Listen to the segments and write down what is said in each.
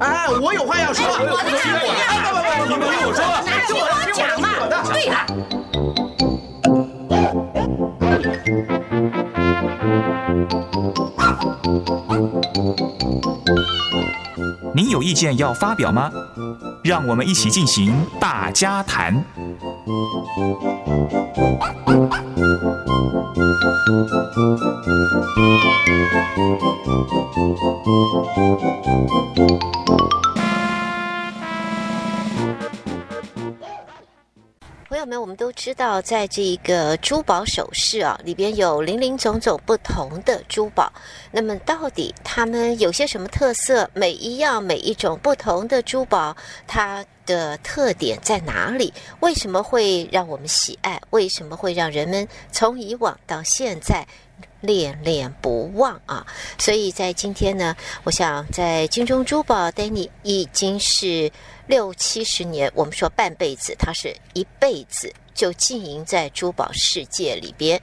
哎，我有话要说。我的讲，你们听我说。那听我讲嘛。对了。您有意见要发表吗？让我们一起进行大家谈。Thank you. 知道，在这个珠宝首饰啊里边有林林总总不同的珠宝。那么，到底它们有些什么特色？每一样、每一种不同的珠宝，它的特点在哪里？为什么会让我们喜爱？为什么会让人们从以往到现在恋恋不忘啊？所以在今天呢，我想在金钟珠宝，Danny 已经是。六七十年，我们说半辈子，他是一辈子就经营在珠宝世界里边，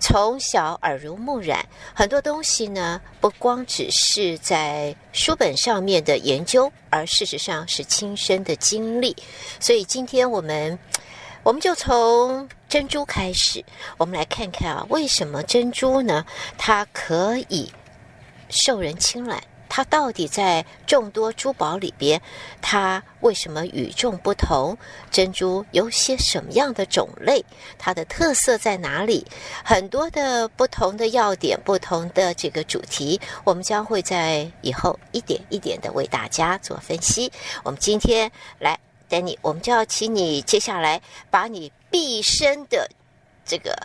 从小耳濡目染，很多东西呢，不光只是在书本上面的研究，而事实上是亲身的经历。所以今天我们，我们就从珍珠开始，我们来看看啊，为什么珍珠呢，它可以受人青睐？它到底在众多珠宝里边，它为什么与众不同？珍珠有些什么样的种类？它的特色在哪里？很多的不同的要点，不同的这个主题，我们将会在以后一点一点的为大家做分析。我们今天来，Danny，我们就要请你接下来把你毕生的这个。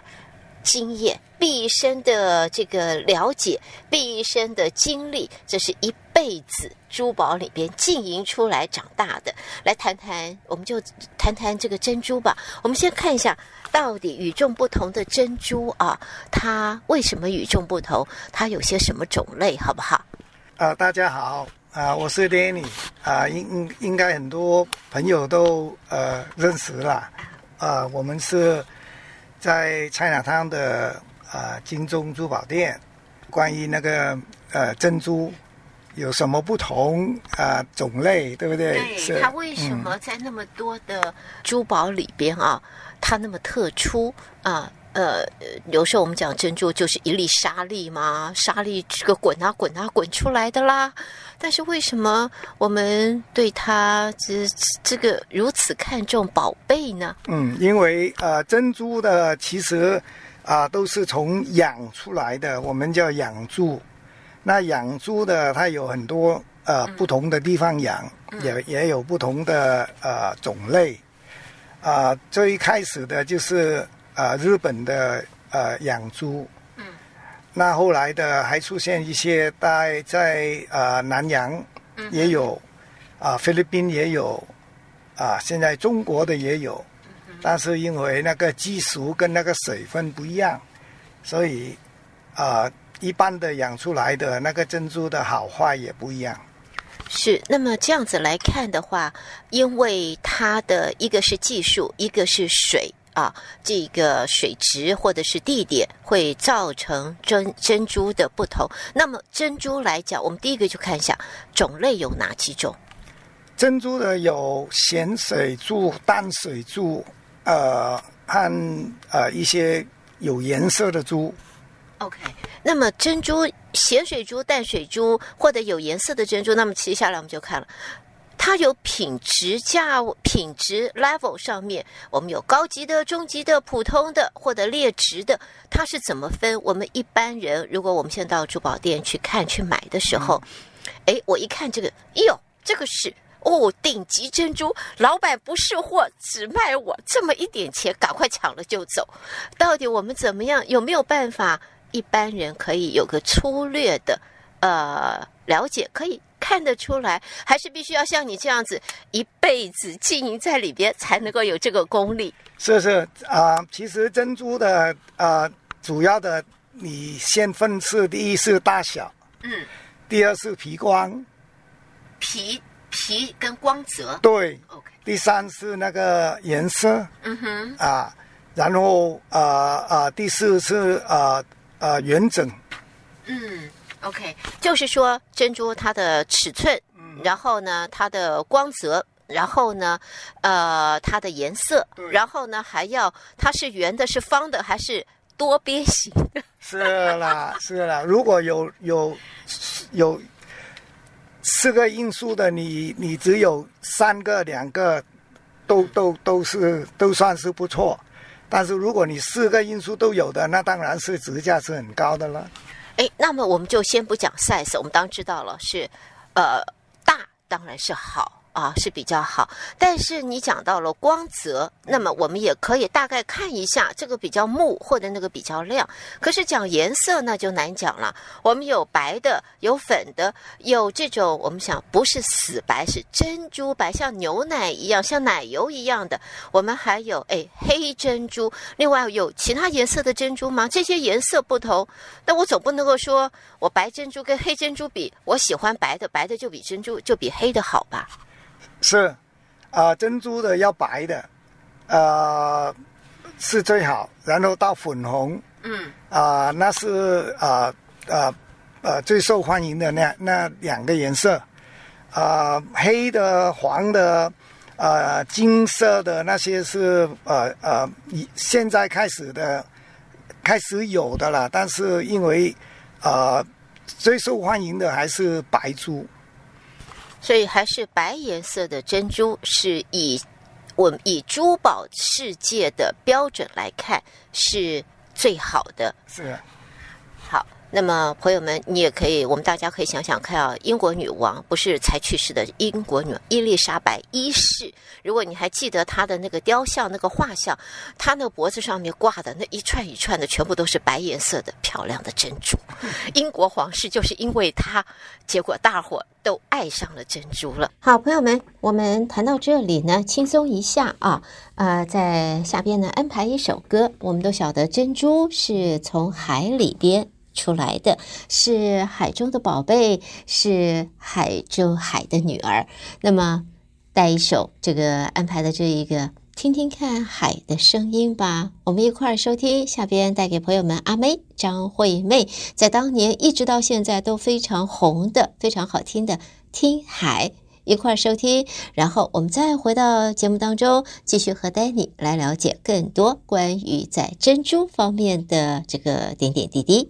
经验，毕生的这个了解，毕生的经历，这是一辈子珠宝里边经营出来长大的。来谈谈，我们就谈谈这个珍珠吧。我们先看一下，到底与众不同的珍珠啊，它为什么与众不同？它有些什么种类，好不好？啊、大家好，啊、我是 Danny，啊、应应该很多朋友都呃认识了，啊、我们是。在 Chinatown 的啊、呃、金钟珠宝店，关于那个呃珍珠有什么不同啊、呃、种类，对不对？对，它为什么在那么多的珠宝里边啊，嗯、它那么特殊啊？呃，有时候我们讲珍珠就是一粒沙粒嘛，沙粒这个滚啊滚啊滚出来的啦。但是为什么我们对它这这个如此看重宝贝呢？嗯，因为呃珍珠的其实啊、呃、都是从养出来的，我们叫养珠。那养猪的它有很多呃不同的地方养，嗯、也也有不同的呃种类。啊、呃，最开始的就是。呃，日本的呃养猪，嗯，那后来的还出现一些在在呃南洋也有，啊、嗯呃、菲律宾也有，啊、呃、现在中国的也有，嗯、但是因为那个技术跟那个水分不一样，所以啊、呃、一般的养出来的那个珍珠的好坏也不一样。是，那么这样子来看的话，因为它的一个是技术，一个是水。啊，这个水质或者是地点会造成珍珍珠的不同。那么珍珠来讲，我们第一个就看一下种类有哪几种。珍珠的有咸水珠、淡水珠，呃，和呃一些有颜色的珠。OK，那么珍珠、咸水珠、淡水珠或者有颜色的珍珠，那么接下来我们就看了。它有品质价品质 level 上面，我们有高级的、中级的、普通的或者劣质的，它是怎么分？我们一般人，如果我们现在到珠宝店去看去买的时候，哎、嗯，我一看这个，哎呦，这个是哦顶级珍珠，老板不是货，只卖我这么一点钱，赶快抢了就走。到底我们怎么样？有没有办法？一般人可以有个粗略的呃了解，可以。看得出来，还是必须要像你这样子一辈子经营在里边，才能够有这个功力。是是啊、呃，其实珍珠的呃主要的，你先分是第一是大小，嗯，第二是皮光，皮皮跟光泽，对，OK。第三是那个颜色，嗯哼，啊，然后呃呃第四是啊啊圆整，嗯。OK，就是说珍珠它的尺寸，然后呢它的光泽，然后呢呃它的颜色，然后呢还要它是圆的、是方的还是多边形的？是啦，是啦。如果有有有四个因素的，你你只有三个、两个，都都都是都算是不错。但是如果你四个因素都有的，那当然是值价是很高的了。哎，那么我们就先不讲 size，我们当然知道了是，呃，大当然是好。啊，是比较好，但是你讲到了光泽，那么我们也可以大概看一下这个比较木或者那个比较亮。可是讲颜色那就难讲了。我们有白的，有粉的，有这种我们想不是死白，是珍珠白，像牛奶一样，像奶油一样的。我们还有哎黑珍珠，另外有其他颜色的珍珠吗？这些颜色不同，那我总不能够说我白珍珠跟黑珍珠比，我喜欢白的，白的就比珍珠就比黑的好吧？是，啊、呃，珍珠的要白的，呃，是最好，然后到粉红，嗯，啊、呃，那是啊，啊啊，最受欢迎的那那两个颜色，啊、呃，黑的、黄的，呃，金色的那些是呃呃，现在开始的，开始有的了，但是因为，啊，最受欢迎的还是白珠。所以还是白颜色的珍珠是以我们以珠宝世界的标准来看是最好的。是。那么朋友们，你也可以，我们大家可以想想看啊，英国女王不是才去世的英国女伊丽莎白一世，如果你还记得她的那个雕像、那个画像，她那脖子上面挂的那一串一串的，全部都是白颜色的漂亮的珍珠。英国皇室就是因为她，结果大伙。都爱上了珍珠了。好，朋友们，我们谈到这里呢，轻松一下啊。呃，在下边呢，安排一首歌。我们都晓得，珍珠是从海里边出来的，是海中的宝贝，是海中海的女儿。那么，带一首这个安排的这一个。听听看海的声音吧，我们一块儿收听。下边带给朋友们阿妹张惠妹，在当年一直到现在都非常红的、非常好听的《听海》，一块儿收听。然后我们再回到节目当中，继续和 Danny 来了解更多关于在珍珠方面的这个点点滴滴。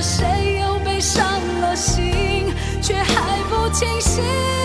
谁又被伤了心却还不清醒。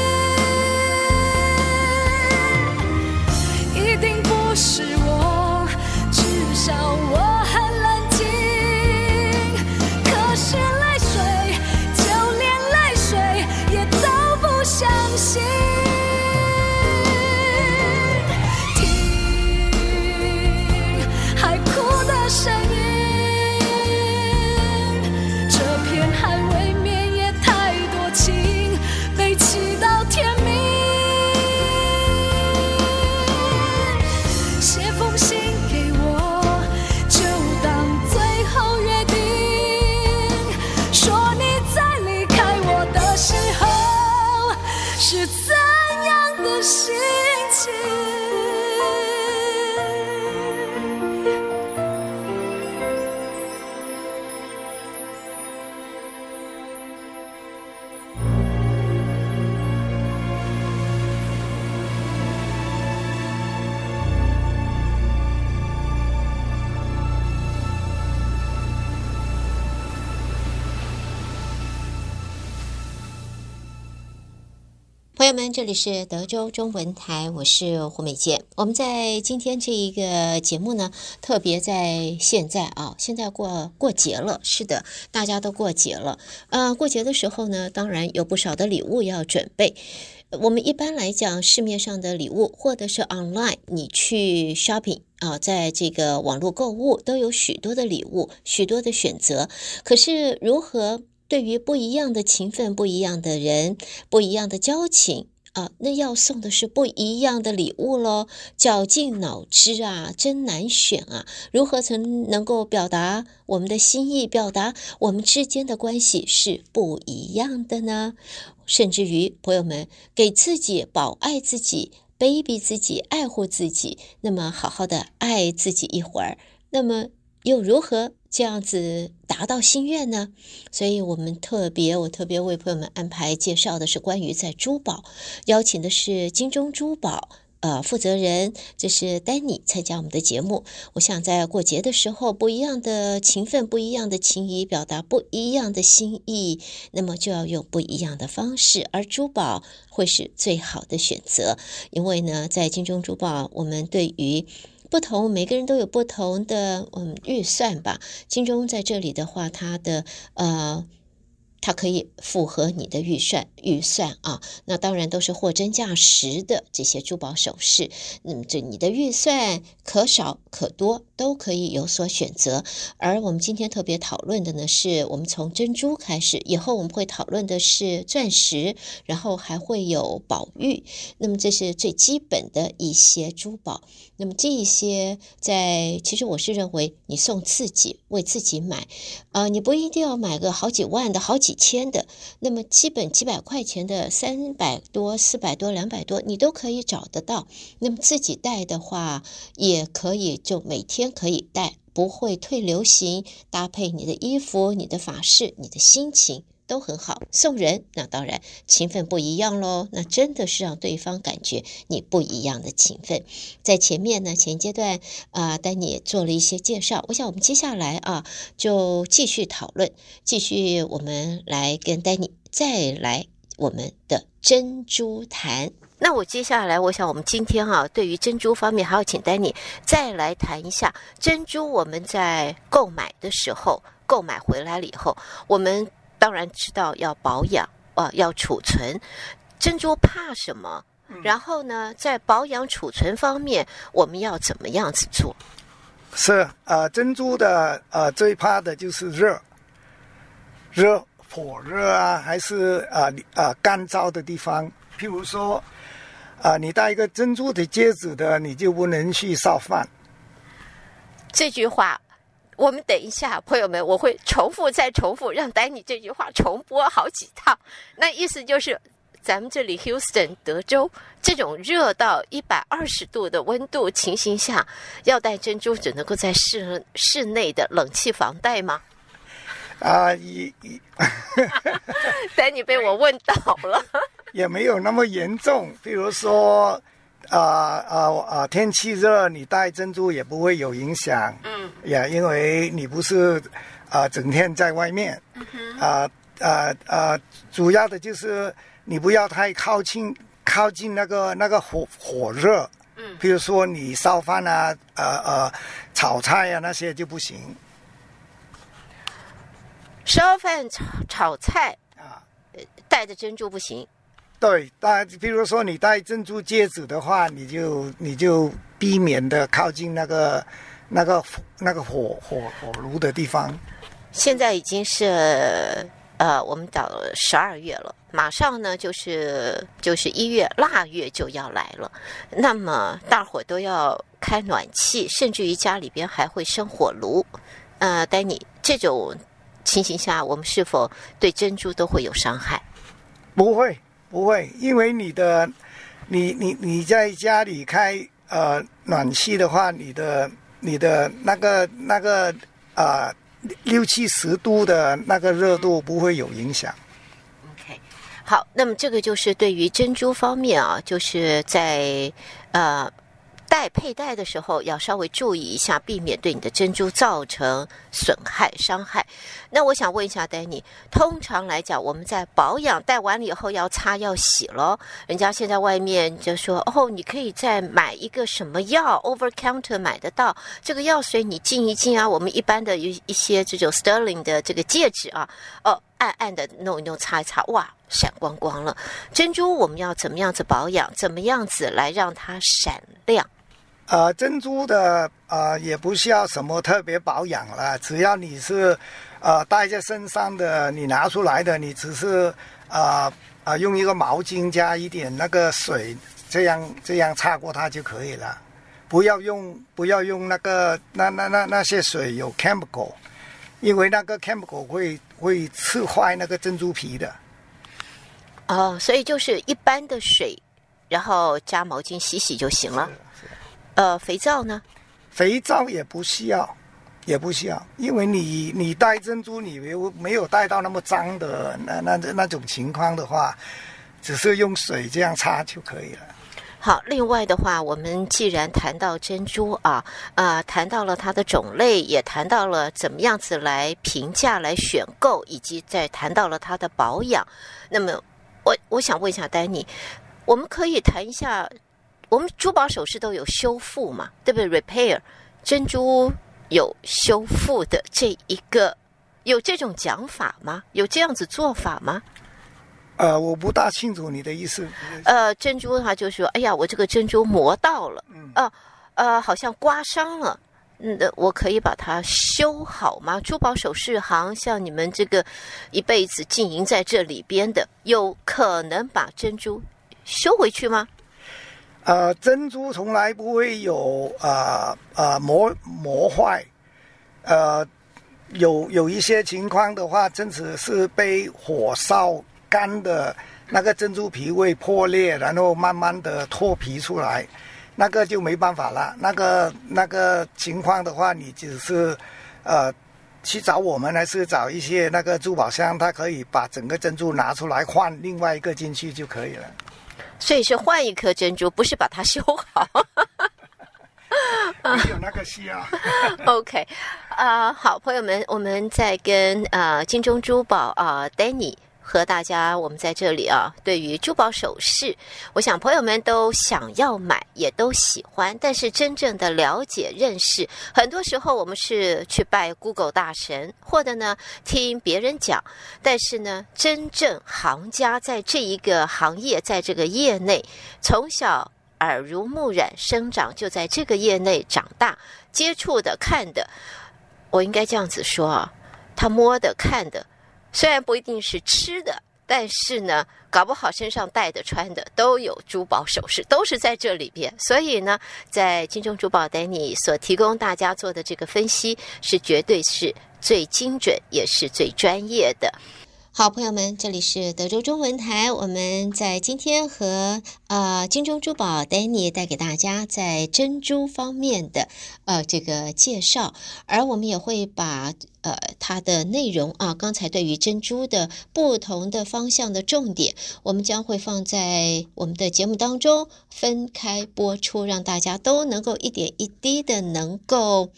这里是德州中文台，我是胡美健。我们在今天这一个节目呢，特别在现在啊，现在过过节了，是的，大家都过节了。呃，过节的时候呢，当然有不少的礼物要准备。我们一般来讲，市面上的礼物，或者是 online，你去 shopping 啊，在这个网络购物，都有许多的礼物，许多的选择。可是如何？对于不一样的情分、不一样的人、不一样的交情啊，那要送的是不一样的礼物喽。绞尽脑汁啊，真难选啊！如何才能够表达我们的心意，表达我们之间的关系是不一样的呢？甚至于朋友们给自己保爱自己、baby 自己、爱护自己，那么好好的爱自己一会儿，那么又如何？这样子达到心愿呢？所以我们特别，我特别为朋友们安排介绍的是关于在珠宝，邀请的是金钟珠宝呃负责人，这是丹尼参加我们的节目。我想在过节的时候，不一样的情分，不一样的情谊，表达不一样的心意，那么就要用不一样的方式，而珠宝会是最好的选择，因为呢，在金钟珠宝，我们对于不同，每个人都有不同的嗯预算吧。金钟在这里的话，它的呃。它可以符合你的预算预算啊，那当然都是货真价实的这些珠宝首饰。那么这你的预算可少可多都可以有所选择。而我们今天特别讨论的呢，是我们从珍珠开始，以后我们会讨论的是钻石，然后还会有宝玉。那么这是最基本的一些珠宝。那么这一些在其实我是认为，你送自己为自己买，呃，你不一定要买个好几万的好几。千的，那么基本几百块钱的三百多、四百多、两百多，你都可以找得到。那么自己戴的话，也可以就每天可以戴，不会退流行。搭配你的衣服、你的发饰、你的心情。都很好，送人那当然情分不一样喽，那真的是让对方感觉你不一样的情分。在前面呢，前阶段啊，丹尼做了一些介绍，我想我们接下来啊，就继续讨论，继续我们来跟丹尼再来我们的珍珠谈。那我接下来，我想我们今天啊，对于珍珠方面，还要请丹尼再来谈一下珍珠。我们在购买的时候，购买回来了以后，我们当然知道要保养啊，要储存。珍珠怕什么？然后呢，在保养储存方面，我们要怎么样子做？是呃，珍珠的呃最怕的就是热，热火热啊，还是呃呃干燥的地方，譬如说。啊，你戴一个珍珠的戒指的，你就不能去烧饭。这句话，我们等一下，朋友们，我会重复再重复，让丹尼这句话重播好几趟。那意思就是，咱们这里 Houston 德州这种热到一百二十度的温度情形下，要戴珍珠，只能够在室室内的冷气房戴吗？啊，一一，丹尼被我问倒了。也没有那么严重，比如说，啊啊啊，天气热，你戴珍珠也不会有影响。嗯，也因为你不是啊、呃、整天在外面。嗯哼。啊啊啊，主要的就是你不要太靠近靠近那个那个火火热。嗯。比如说你烧饭啊，呃呃，炒菜啊那些就不行。烧饭炒炒菜啊，戴着珍珠不行。对，但比如说你戴珍珠戒指的话，你就你就避免的靠近那个那个那个火火火炉的地方。现在已经是呃，我们到十二月了，马上呢就是就是一月腊月就要来了。那么大伙都要开暖气，甚至于家里边还会生火炉。呃，丹尼，这种情形下，我们是否对珍珠都会有伤害？不会。不会，因为你的，你你你在家里开呃暖气的话，你的你的那个那个啊、呃、六七十度的那个热度不会有影响。OK，好，那么这个就是对于珍珠方面啊，就是在呃。戴佩戴的时候要稍微注意一下，避免对你的珍珠造成损害伤害。那我想问一下，Danny，通常来讲，我们在保养戴完了以后要擦要洗咯。人家现在外面就说，哦，你可以再买一个什么药，over counter 买得到这个药水，你浸一浸啊。我们一般的一一些这种 sterling 的这个戒指啊，哦，暗暗的弄一弄擦一擦，哇，闪光光了。珍珠我们要怎么样子保养？怎么样子来让它闪亮？呃，珍珠的呃也不需要什么特别保养了，只要你是呃戴在身上的，你拿出来的，你只是啊啊、呃呃、用一个毛巾加一点那个水，这样这样擦过它就可以了。不要用不要用那个那那那那些水有 chemical，因为那个 chemical 会会刺坏那个珍珠皮的。哦，所以就是一般的水，然后加毛巾洗洗就行了。呃，肥皂呢？肥皂也不需要，也不需要，因为你你戴珍珠，你没有没有戴到那么脏的那那那种情况的话，只是用水这样擦就可以了。好，另外的话，我们既然谈到珍珠啊，啊、呃，谈到了它的种类，也谈到了怎么样子来评价、来选购，以及再谈到了它的保养。那么，我我想问一下丹尼，我们可以谈一下。我们珠宝首饰都有修复嘛，对不对？Repair，珍珠有修复的这一个，有这种讲法吗？有这样子做法吗？呃，我不大清楚你的意思。呃，珍珠的话就是说，哎呀，我这个珍珠磨到了，嗯，呃，呃，好像刮伤了，嗯，我可以把它修好吗？珠宝首饰行像你们这个一辈子经营在这里边的，有可能把珍珠修回去吗？呃，珍珠从来不会有啊啊磨磨坏，呃，有有一些情况的话，真的是被火烧干的那个珍珠皮会破裂，然后慢慢的脱皮出来，那个就没办法了。那个那个情况的话，你只是呃去找我们，还是找一些那个珠宝商，他可以把整个珍珠拿出来换另外一个进去就可以了。所以是换一颗珍珠，不是把它修好。没有那个需要。OK，啊、呃，好，朋友们，我们在跟啊、呃、金钟珠宝啊、呃、Danny 和大家，我们在这里啊，对于珠宝首饰，我想朋友们都想要买，也都喜欢。但是真正的了解、认识，很多时候我们是去拜 Google 大神，或者呢听别人讲。但是呢，真正行家在这一个行业，在这个业内，从小耳濡目染，生长就在这个业内长大，接触的、看的，我应该这样子说啊，他摸的、看的。虽然不一定是吃的，但是呢，搞不好身上带的、穿的都有珠宝首饰，都是在这里边。所以呢，在金钟珠宝带你所提供大家做的这个分析，是绝对是最精准，也是最专业的。好，朋友们，这里是德州中文台。我们在今天和呃金钟珠宝 Danny 带给大家在珍珠方面的呃这个介绍，而我们也会把呃它的内容啊，刚才对于珍珠的不同的方向的重点，我们将会放在我们的节目当中分开播出，让大家都能够一点一滴的能够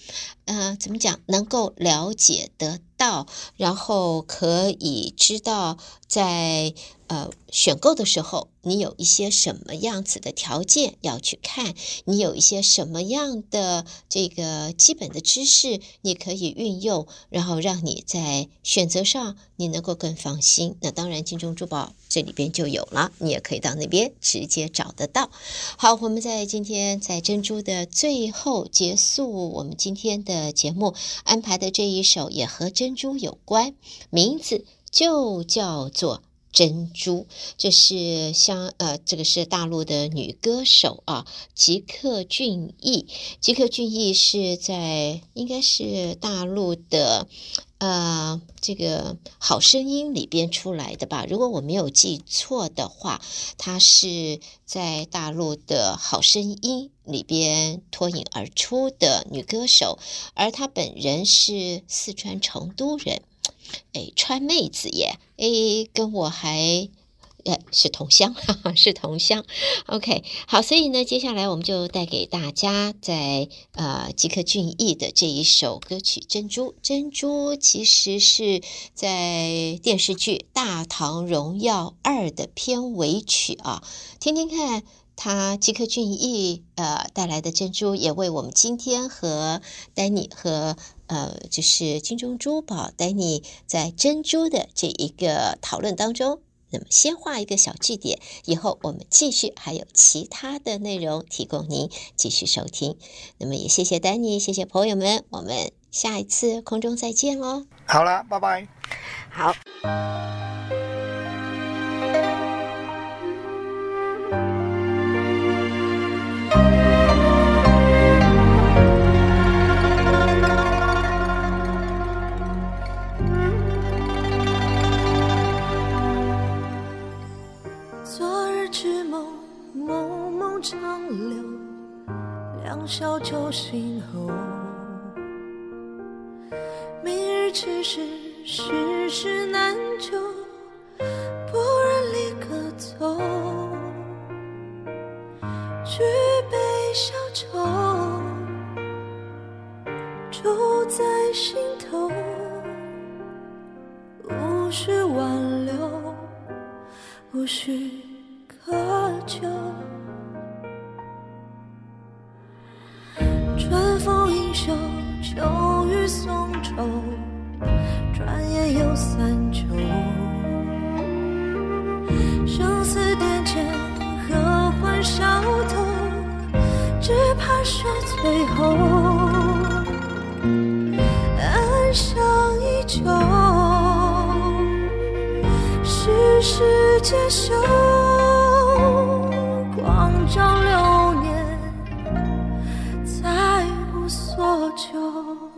呃怎么讲，能够了解得到，然后可以知道在呃选购的时候，你有一些什么样子的条件要去看，你有一些什么样的这个基本的知识，你可以运用，然后让你在选择上你能够更放心。那当然，金钟珠宝这里边就有了，你也可以到那边直接找得到。好，我们在今天在珍珠的最后结束我们今天的节目安排的这一首也和珍珠有关，名字就叫做。珍珠，这是像呃，这个是大陆的女歌手啊，吉克隽逸。吉克隽逸是在应该是大陆的呃这个好声音里边出来的吧？如果我没有记错的话，她是在大陆的好声音里边脱颖而出的女歌手，而她本人是四川成都人。哎，川妹子耶！哎，跟我还，呃，是同乡，哈哈，是同乡。OK，好，所以呢，接下来我们就带给大家在呃吉克隽逸的这一首歌曲《珍珠》。珍珠其实是在电视剧《大唐荣耀二》的片尾曲啊，听听看。他吉克隽逸呃带来的珍珠，也为我们今天和 Danny 和呃就是金钟珠宝 Danny 在珍珠的这一个讨论当中，那么先画一个小句点，以后我们继续还有其他的内容提供您继续收听。那么也谢谢 Danny，谢谢朋友们，我们下一次空中再见喽。好了，拜拜。好。长流，两小酒醒后，明日其实世事难求，不忍离歌奏，举杯消愁，住在心头，无需挽留，无需背后，暗伤依旧，世事皆休，光照流年。再无所求。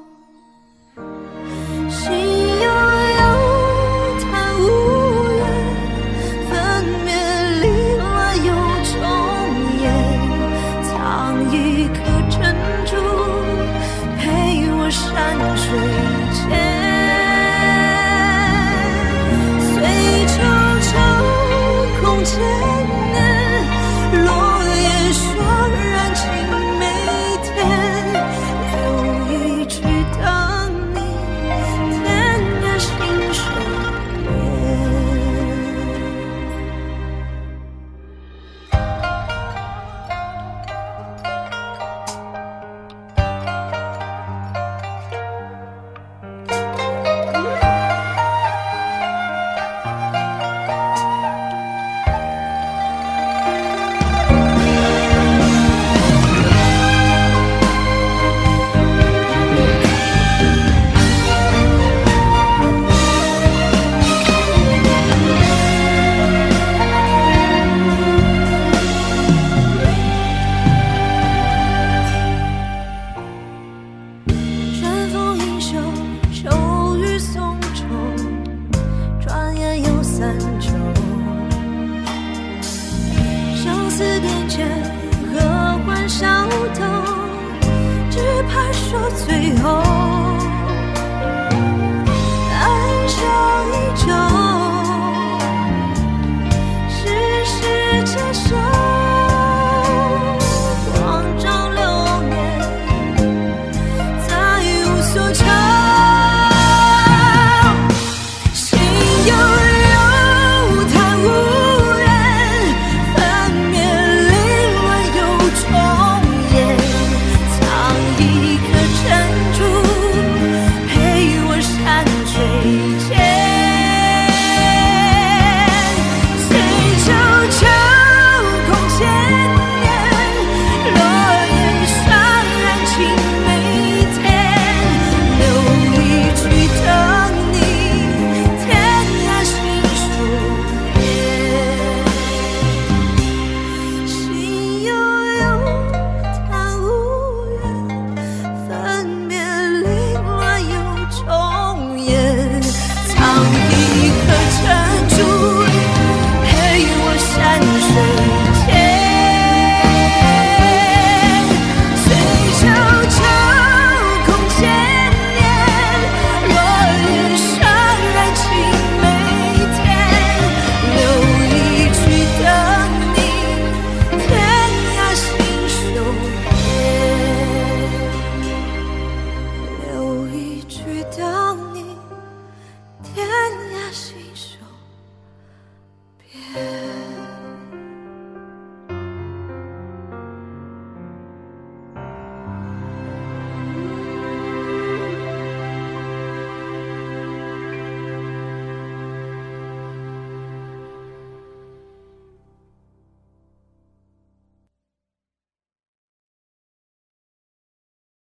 say